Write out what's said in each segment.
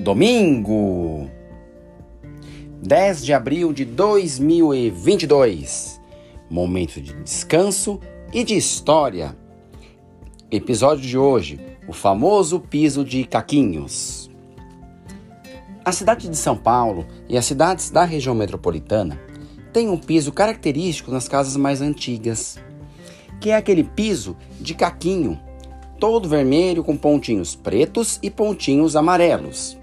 Domingo, 10 de abril de 2022. Momento de descanso e de história. Episódio de hoje: o famoso piso de caquinhos. A cidade de São Paulo e as cidades da região metropolitana têm um piso característico nas casas mais antigas, que é aquele piso de caquinho, todo vermelho com pontinhos pretos e pontinhos amarelos.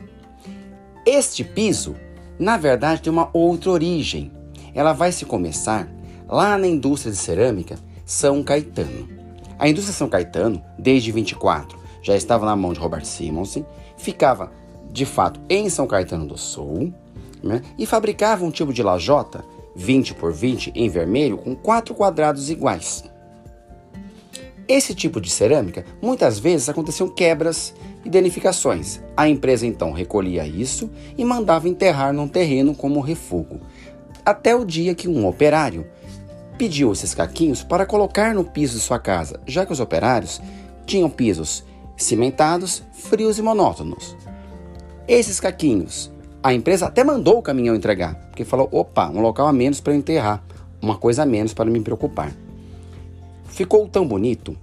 Este piso, na verdade, tem uma outra origem. Ela vai se começar lá na indústria de cerâmica São Caetano. A indústria São Caetano, desde 24, já estava na mão de Robert Simonsen, ficava de fato em São Caetano do Sul né, e fabricava um tipo de lajota 20 por 20 em vermelho com quatro quadrados iguais. Esse tipo de cerâmica, muitas vezes aconteciam quebras e danificações. A empresa então recolhia isso e mandava enterrar num terreno como refúgio. Até o dia que um operário pediu esses caquinhos para colocar no piso de sua casa, já que os operários tinham pisos cimentados, frios e monótonos. Esses caquinhos, a empresa até mandou o caminhão entregar, porque falou: opa, um local a menos para enterrar, uma coisa a menos para me preocupar. Ficou tão bonito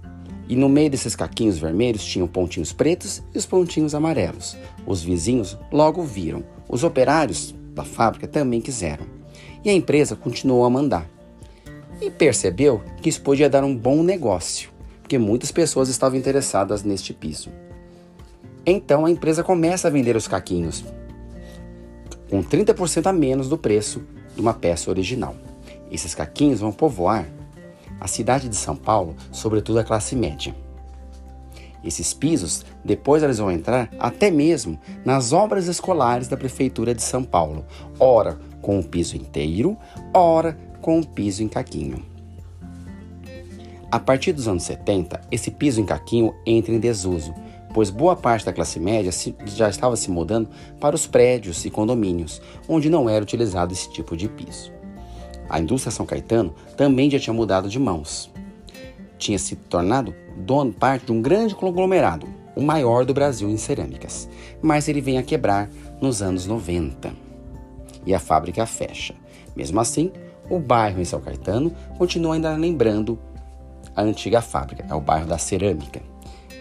e no meio desses caquinhos vermelhos tinham pontinhos pretos e os pontinhos amarelos. Os vizinhos logo viram. Os operários da fábrica também quiseram. E a empresa continuou a mandar. E percebeu que isso podia dar um bom negócio, porque muitas pessoas estavam interessadas neste piso. Então a empresa começa a vender os caquinhos com 30% a menos do preço de uma peça original. Esses caquinhos vão povoar a cidade de São Paulo, sobretudo a classe média. Esses pisos, depois eles vão entrar até mesmo nas obras escolares da Prefeitura de São Paulo, ora com o piso inteiro, ora com o piso em caquinho. A partir dos anos 70, esse piso em caquinho entra em desuso, pois boa parte da classe média já estava se mudando para os prédios e condomínios, onde não era utilizado esse tipo de piso. A indústria São Caetano também já tinha mudado de mãos. Tinha se tornado dono parte de um grande conglomerado, o maior do Brasil em cerâmicas, mas ele vem a quebrar nos anos 90 e a fábrica fecha. Mesmo assim, o bairro em São Caetano continua ainda lembrando a antiga fábrica, é o bairro da cerâmica.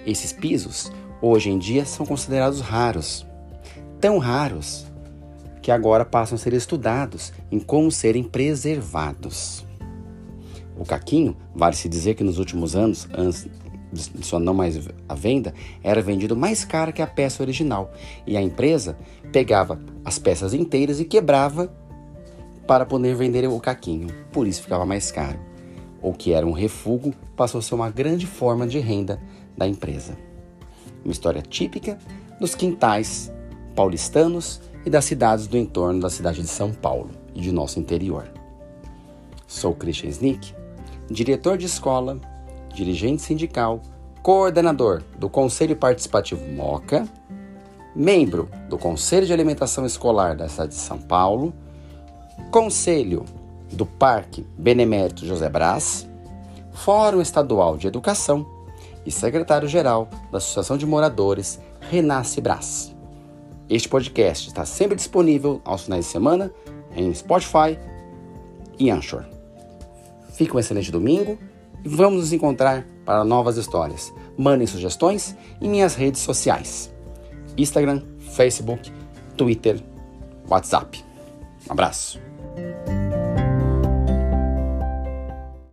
Esses pisos, hoje em dia, são considerados raros. Tão raros que agora passam a ser estudados em como serem preservados. O caquinho, vale se dizer que nos últimos anos, antes de sua não mais à venda, era vendido mais caro que a peça original, e a empresa pegava as peças inteiras e quebrava para poder vender o caquinho, por isso ficava mais caro. O que era um refúgio passou a ser uma grande forma de renda da empresa. Uma história típica dos quintais paulistanos e das cidades do entorno da cidade de São Paulo e de nosso interior. Sou Christian Snick, diretor de escola, dirigente sindical, coordenador do Conselho Participativo MOCA, membro do Conselho de Alimentação Escolar da cidade de São Paulo, Conselho do Parque Benemérito José Brás, Fórum Estadual de Educação e secretário-geral da Associação de Moradores Renasce Brás. Este podcast está sempre disponível aos finais de semana em Spotify e Anchor. Fique um excelente domingo e vamos nos encontrar para novas histórias. Mandem sugestões em minhas redes sociais: Instagram, Facebook, Twitter, WhatsApp. Um abraço.